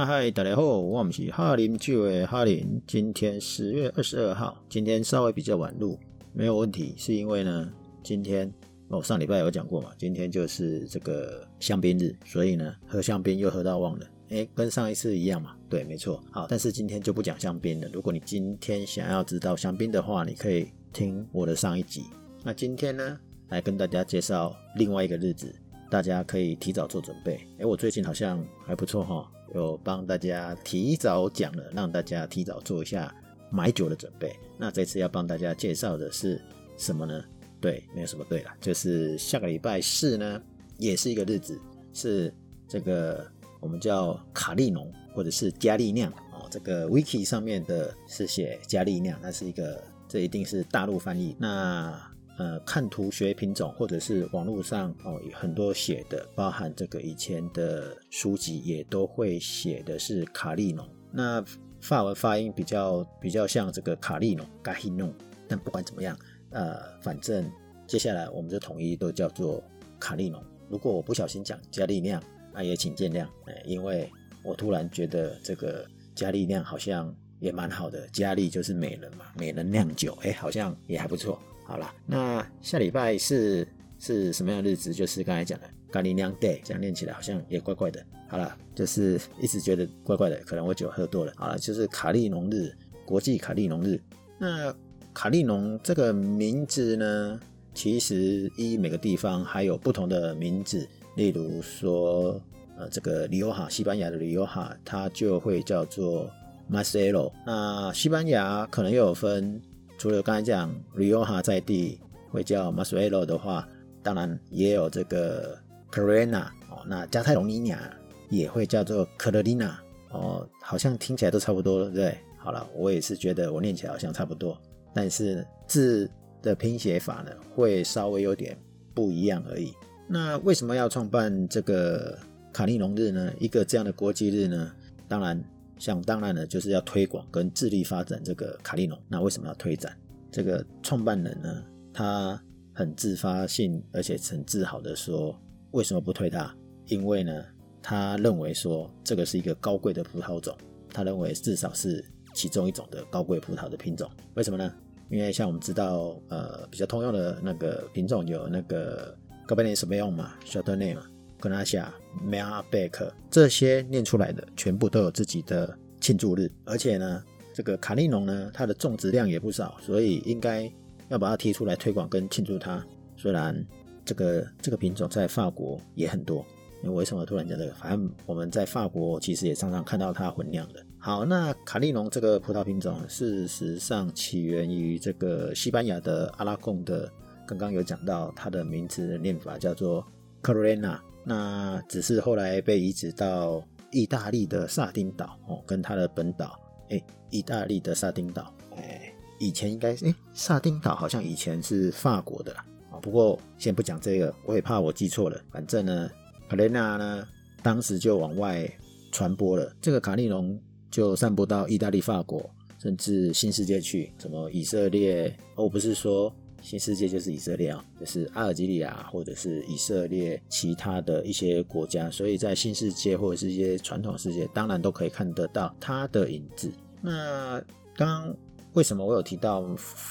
嗨嗨，大家好，我们是哈林聚会哈林。今天十月二十二号，今天稍微比较晚录，没有问题，是因为呢，今天我上礼拜有讲过嘛，今天就是这个香槟日，所以呢，喝香槟又喝到忘了，诶，跟上一次一样嘛，对，没错。好，但是今天就不讲香槟了。如果你今天想要知道香槟的话，你可以听我的上一集。那今天呢，来跟大家介绍另外一个日子，大家可以提早做准备。诶，我最近好像还不错哈。有帮大家提早讲了，让大家提早做一下买酒的准备。那这次要帮大家介绍的是什么呢？对，没有什么对了，就是下个礼拜四呢，也是一个日子，是这个我们叫卡利农或者是加利酿哦。这个 wiki 上面的是写加利酿，那是一个，这一定是大陆翻译。那呃，看图学品种，或者是网络上哦，很多写的，包含这个以前的书籍也都会写的是卡利农。那法文发音比较比较像这个卡利农、卡利农，但不管怎么样，呃，反正接下来我们就统一都叫做卡利农。如果我不小心讲加利酿，那也请见谅，哎，因为我突然觉得这个加利酿好像也蛮好的，加利就是美人嘛，美人酿酒，哎，好像也还不错。好了，那下礼拜是是什么样的日子？就是刚才讲的咖喱酿 day，这样念起来好像也怪怪的。好了，就是一直觉得怪怪的，可能我酒喝多了。好了，就是卡利农日，国际卡利农日。那卡利农这个名字呢，其实依每个地方还有不同的名字。例如说，呃，这个里欧哈，西班牙的里欧哈，它就会叫做 Marcelo。那西班牙可能又有分。除了刚才讲 Rioja 在地会叫 Masuelo 的话，当然也有这个 Carolina 哦，那加泰隆尼亚也会叫做 Carolina 哦，好像听起来都差不多，对不对？好了，我也是觉得我念起来好像差不多，但是字的拼写法呢，会稍微有点不一样而已。那为什么要创办这个卡利农日呢？一个这样的国际日呢？当然。像当然呢就是要推广跟致力发展这个卡利农。那为什么要推展？这个创办人呢，他很自发性，而且很自豪的说，为什么不推它？因为呢，他认为说这个是一个高贵的葡萄种，他认为至少是其中一种的高贵葡萄的品种。为什么呢？因为像我们知道，呃，比较通用的那个品种有那个高贝内什么用嘛，小特内嘛。格纳夏、梅尔贝克这些念出来的，全部都有自己的庆祝日，而且呢，这个卡利农呢，它的种植量也不少，所以应该要把它提出来推广跟庆祝它。虽然这个这个品种在法国也很多，你为什么突然讲这个？反正我们在法国其实也常常看到它混酿的。好，那卡利农这个葡萄品种，事实上起源于这个西班牙的阿拉贡的，刚刚有讲到它的名字的念法叫做 Carolina。那只是后来被移植到意大利的萨丁岛哦，跟它的本岛哎，意大利的萨丁岛哎，以前应该是哎，萨丁岛好像以前是法国的啦啊。不过先不讲这个，我也怕我记错了。反正呢，卡雷纳呢，当时就往外传播了，这个卡利农就散播到意大利、法国，甚至新世界去，什么以色列，哦，不是说。新世界就是以色列啊，就是阿尔及利亚或者是以色列其他的一些国家，所以在新世界或者是一些传统世界，当然都可以看得到它的影子。那刚为什么我有提到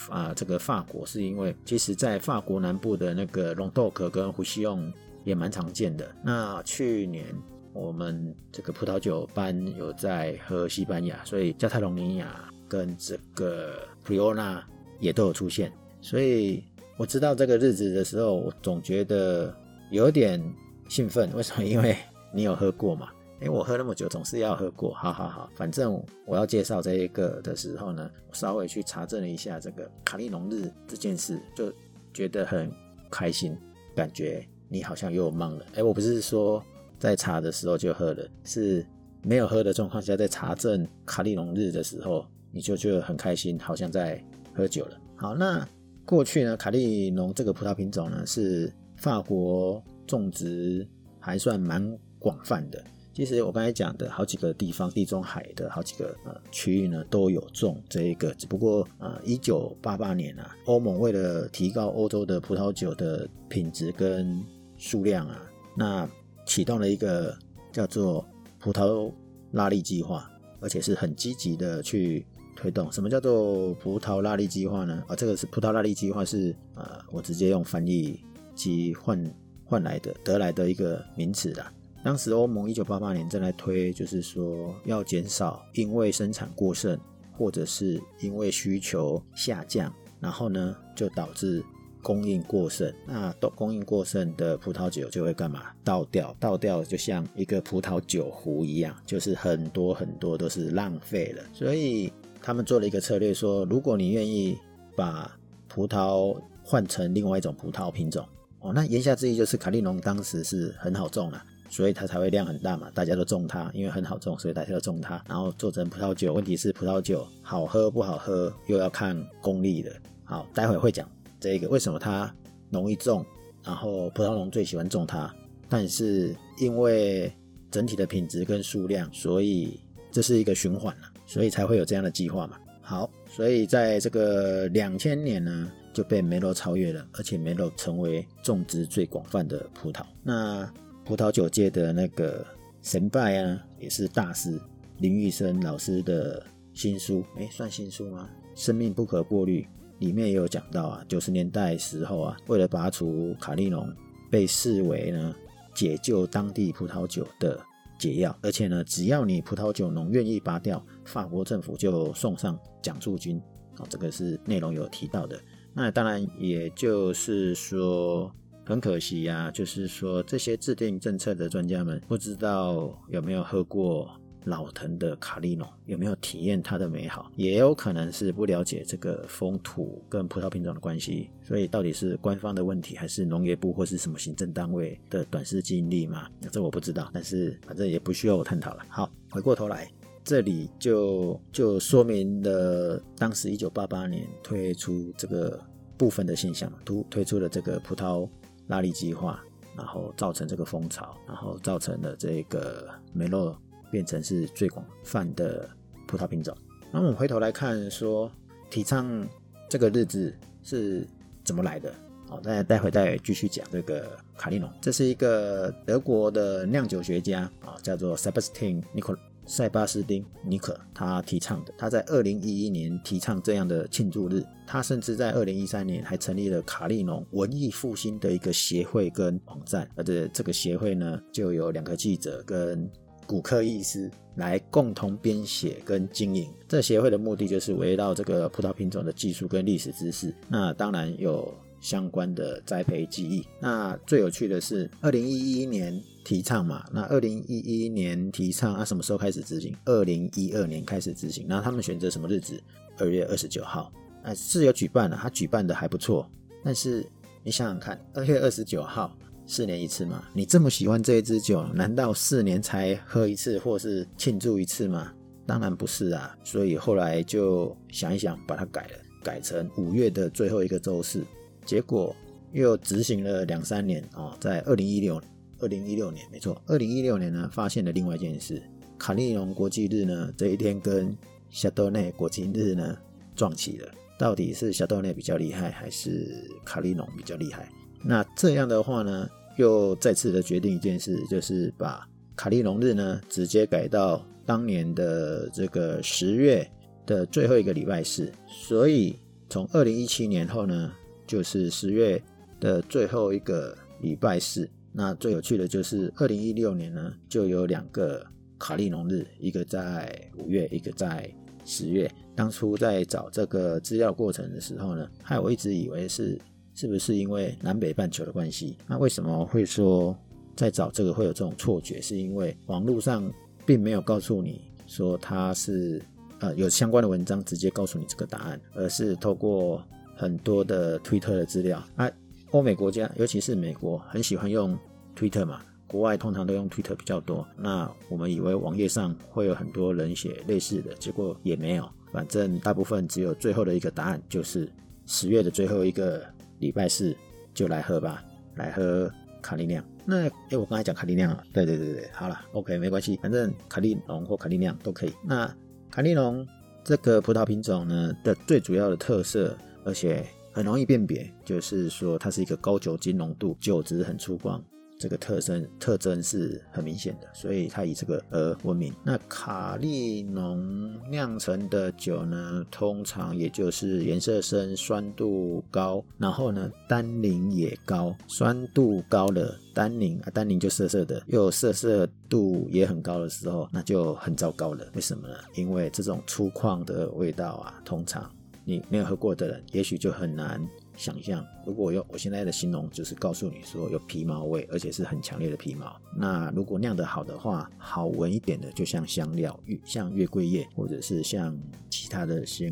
啊这个法国，是因为其实在法国南部的那个隆豆克跟胡西翁也蛮常见的。那去年我们这个葡萄酒班有在喝西班牙，所以加泰隆尼亚跟这个普里奥纳也都有出现。所以我知道这个日子的时候，我总觉得有点兴奋。为什么？因为 你有喝过嘛？诶，我喝那么久，总是要喝过。好好好，反正我要介绍这一个的时候呢，我稍微去查证了一下这个卡利农日这件事，就觉得很开心，感觉你好像又忙了。诶，我不是说在查的时候就喝了，是没有喝的状况下，在查证卡利农日的时候，你就觉得很开心，好像在喝酒了。好，那。过去呢，卡利农这个葡萄品种呢，是法国种植还算蛮广泛的。其实我刚才讲的好几个地方，地中海的好几个呃区域呢，都有种这一个。只不过呃，一九八八年啊，欧盟为了提高欧洲的葡萄酒的品质跟数量啊，那启动了一个叫做葡萄拉力计划，而且是很积极的去推动。什么叫做葡萄拉力计划呢？啊，这个是葡萄拉力计划是呃，我直接用翻译机换换来的得来的一个名词啦。当时欧盟一九八八年正在推，就是说要减少因为生产过剩，或者是因为需求下降，然后呢就导致。供应过剩，那都供应过剩的葡萄酒就会干嘛？倒掉，倒掉就像一个葡萄酒壶一样，就是很多很多都是浪费了。所以他们做了一个策略，说如果你愿意把葡萄换成另外一种葡萄品种，哦，那言下之意就是卡利农当时是很好种啊，所以它才会量很大嘛，大家都种它，因为很好种，所以大家都种它，然后做成葡萄酒。问题是葡萄酒好喝不好喝，又要看功力的。好，待会会讲。这个为什么它容易种，然后葡萄农最喜欢种它，但是因为整体的品质跟数量，所以这是一个循环了，所以才会有这样的计划嘛。好，所以在这个两千年呢，就被梅洛超越了，而且梅洛成为种植最广泛的葡萄。那葡萄酒界的那个神拜啊，也是大师林玉生老师的新书，哎，算新书吗？生命不可过滤。里面也有讲到啊，九十年代时候啊，为了拔除卡利农，被视为呢解救当地葡萄酒的解药，而且呢，只要你葡萄酒农愿意拔掉，法国政府就送上奖助金。哦，这个是内容有提到的。那当然，也就是说，很可惜呀，啊，就是说这些制定政策的专家们不知道有没有喝过。老藤的卡利诺有没有体验它的美好？也有可能是不了解这个风土跟葡萄品种的关系，所以到底是官方的问题，还是农业部或是什么行政单位的短视经历嘛？这我不知道，但是反正也不需要我探讨了。好，回过头来，这里就就说明了当时一九八八年推出这个部分的现象，推推出了这个葡萄拉力计划，然后造成这个风潮，然后造成了这个梅洛。变成是最广泛的葡萄品种。那我们回头来看，说提倡这个日子是怎么来的？好，那待会再继续讲这个卡利农。这是一个德国的酿酒学家啊，叫做 Sebastian Nico 塞巴斯丁尼可，他提倡的。他在二零一一年提倡这样的庆祝日。他甚至在二零一三年还成立了卡利农文艺复兴的一个协会跟网站。而这这个协会呢，就有两个记者跟骨科医师来共同编写跟经营。这协会的目的就是围绕这个葡萄品种的技术跟历史知识，那当然有相关的栽培技艺。那最有趣的是，二零一一年提倡嘛，那二零一一年提倡啊，什么时候开始执行？二零一二年开始执行。那他们选择什么日子？二月二十九号，啊，是有举办了，他举办的还不错。但是你想想看，二月二十九号。四年一次嘛？你这么喜欢这一支酒，难道四年才喝一次，或是庆祝一次吗？当然不是啊。所以后来就想一想，把它改了，改成五月的最后一个周四。结果又执行了两三年啊，在二零一六二零一六年，没错，二零一六年呢，发现了另外一件事：卡利农国际日呢，这一天跟夏多内国际日呢撞齐了。到底是夏多内比较厉害，还是卡利农比较厉害？那这样的话呢？又再次的决定一件事，就是把卡利农日呢直接改到当年的这个十月的最后一个礼拜四。所以从二零一七年后呢，就是十月的最后一个礼拜四。那最有趣的就是二零一六年呢，就有两个卡利农日，一个在五月，一个在十月。当初在找这个资料过程的时候呢，害我一直以为是。是不是因为南北半球的关系？那为什么会说在找这个会有这种错觉？是因为网络上并没有告诉你说它是呃有相关的文章直接告诉你这个答案，而是透过很多的推特的资料。啊，欧美国家尤其是美国很喜欢用推特嘛，国外通常都用推特比较多。那我们以为网页上会有很多人写类似的，结果也没有。反正大部分只有最后的一个答案，就是十月的最后一个。礼拜四就来喝吧，来喝卡利酿。那哎、我刚才讲卡利酿啊，对对对对，好了，OK，没关系，反正卡利农或卡利酿都可以。那卡利农这个葡萄品种呢的最主要的特色，而且很容易辨别，就是说它是一个高酒精浓度、酒质很粗犷、这个特征特征是很明显的，所以它以这个而闻名。那卡利农酿成的酒呢，通常也就是颜色深、酸度高，然后呢单宁也高，酸度高的单宁啊，单宁就涩涩的，又涩涩度也很高的时候，那就很糟糕了。为什么呢？因为这种粗犷的味道啊，通常你没有喝过的人，也许就很难。想象，如果用我现在的形容，就是告诉你说有皮毛味，而且是很强烈的皮毛。那如果酿得好的话，好闻一点的，就像香料，像月桂叶，或者是像其他的香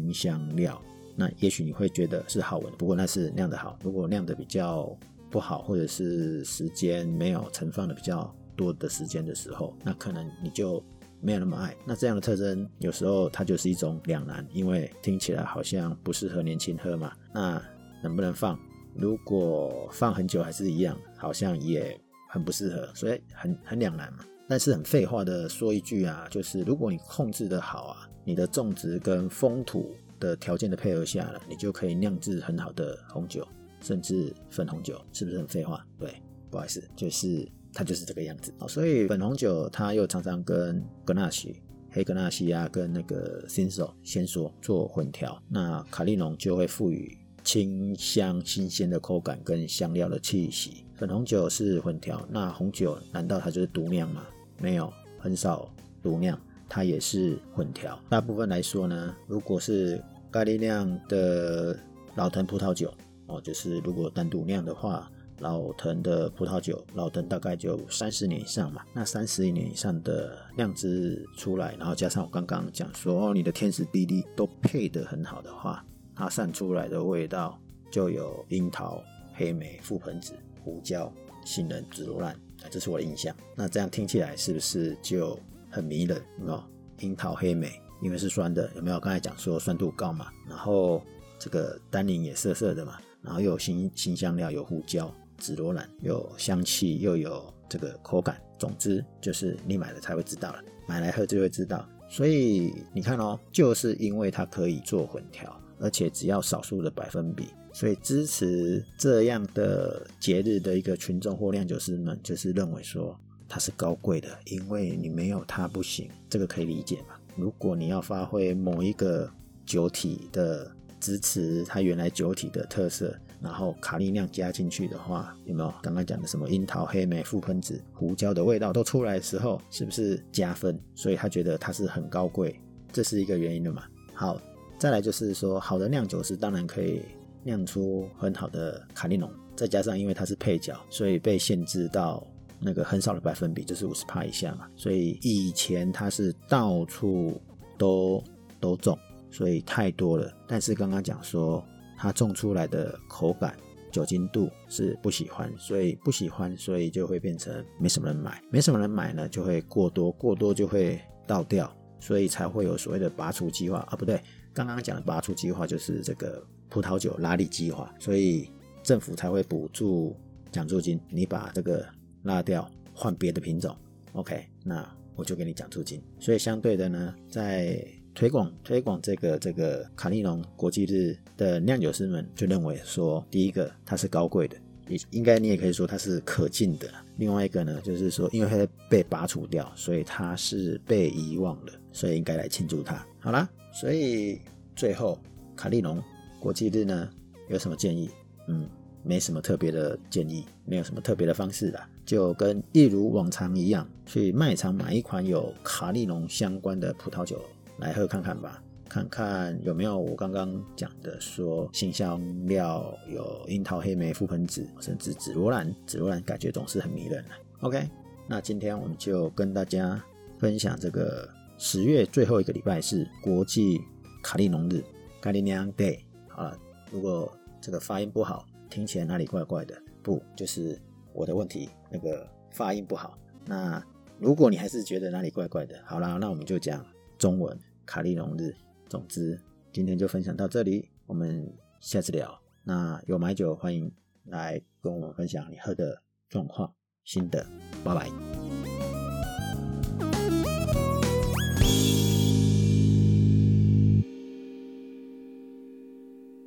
料，那也许你会觉得是好闻。不过那是酿得好，如果酿得比较不好，或者是时间没有存放的比较多的时间的时候，那可能你就没有那么爱。那这样的特征，有时候它就是一种两难，因为听起来好像不适合年轻喝嘛。那能不能放？如果放很久还是一样，好像也很不适合，所以很很两难嘛。但是很废话的说一句啊，就是如果你控制得好啊，你的种植跟风土的条件的配合下了，你就可以酿制很好的红酒，甚至粉红酒，是不是很废话？对，不好意思，就是它就是这个样子。所以粉红酒它又常常跟格纳西、黑格纳西亚跟那个新手先说做混调，那卡利农就会赋予。清香、新鲜的口感跟香料的气息。粉红酒是混调，那红酒难道它就是独酿吗？没有，很少独酿，它也是混调。大部分来说呢，如果是咖喱酿的老藤葡萄酒哦，就是如果单独酿的话，老藤的葡萄酒，老藤大概就三十年以上嘛。那三十年以上的酿制出来，然后加上我刚刚讲说哦，你的天时地利都配得很好的话。它散出来的味道就有樱桃、黑莓、覆盆子、胡椒、杏仁、紫罗兰，这是我的印象。那这样听起来是不是就很迷人？有没有？樱桃、黑莓，因为是酸的，有没有？刚才讲说酸度高嘛，然后这个单宁也涩涩的嘛，然后又有新新香料，有胡椒、紫罗兰，有香气，又有这个口感。总之就是你买了才会知道了，买来喝就会知道。所以你看哦，就是因为它可以做混调。而且只要少数的百分比，所以支持这样的节日的一个群众或酿酒师们，就是认为说它是高贵的，因为你没有它不行，这个可以理解嘛？如果你要发挥某一个酒体的支持它原来酒体的特色，然后卡利酿加进去的话，有没有刚刚讲的什么樱桃、黑莓、覆盆子、胡椒的味道都出来的时候，是不是加分？所以他觉得它是很高贵，这是一个原因的嘛？好。再来就是说，好的酿酒师当然可以酿出很好的卡利农，再加上因为它是配角，所以被限制到那个很少的百分比，就是五十趴以下嘛。所以以前它是到处都都种，所以太多了。但是刚刚讲说，它种出来的口感、酒精度是不喜欢，所以不喜欢，所以就会变成没什么人买，没什么人买呢，就会过多，过多就会倒掉，所以才会有所谓的拔除计划啊，不对。刚刚讲的拔出计划就是这个葡萄酒拉力计划，所以政府才会补助奖助金，你把这个拉掉，换别的品种，OK，那我就给你奖助金。所以相对的呢，在推广推广这个这个卡利农国际日的酿酒师们就认为说，第一个它是高贵的，也应该你也可以说它是可敬的。另外一个呢，就是说因为它被拔除掉，所以它是被遗忘的，所以应该来庆祝它。好啦。所以最后卡利农国际日呢，有什么建议？嗯，没什么特别的建议，没有什么特别的方式啦，就跟一如往常一样，去卖场买一款有卡利农相关的葡萄酒来喝看看吧，看看有没有我刚刚讲的说新香料有樱桃、黑莓、覆盆子，甚至紫罗兰，紫罗兰感觉总是很迷人的。OK，那今天我们就跟大家分享这个。十月最后一个礼拜是国际卡利农日，卡利酿 Day。好了，如果这个发音不好，听起来哪里怪怪的，不，就是我的问题，那个发音不好。那如果你还是觉得哪里怪怪的，好啦，那我们就讲中文卡利农日。总之，今天就分享到这里，我们下次聊。那有买酒欢迎来跟我们分享你喝的状况心得，拜拜。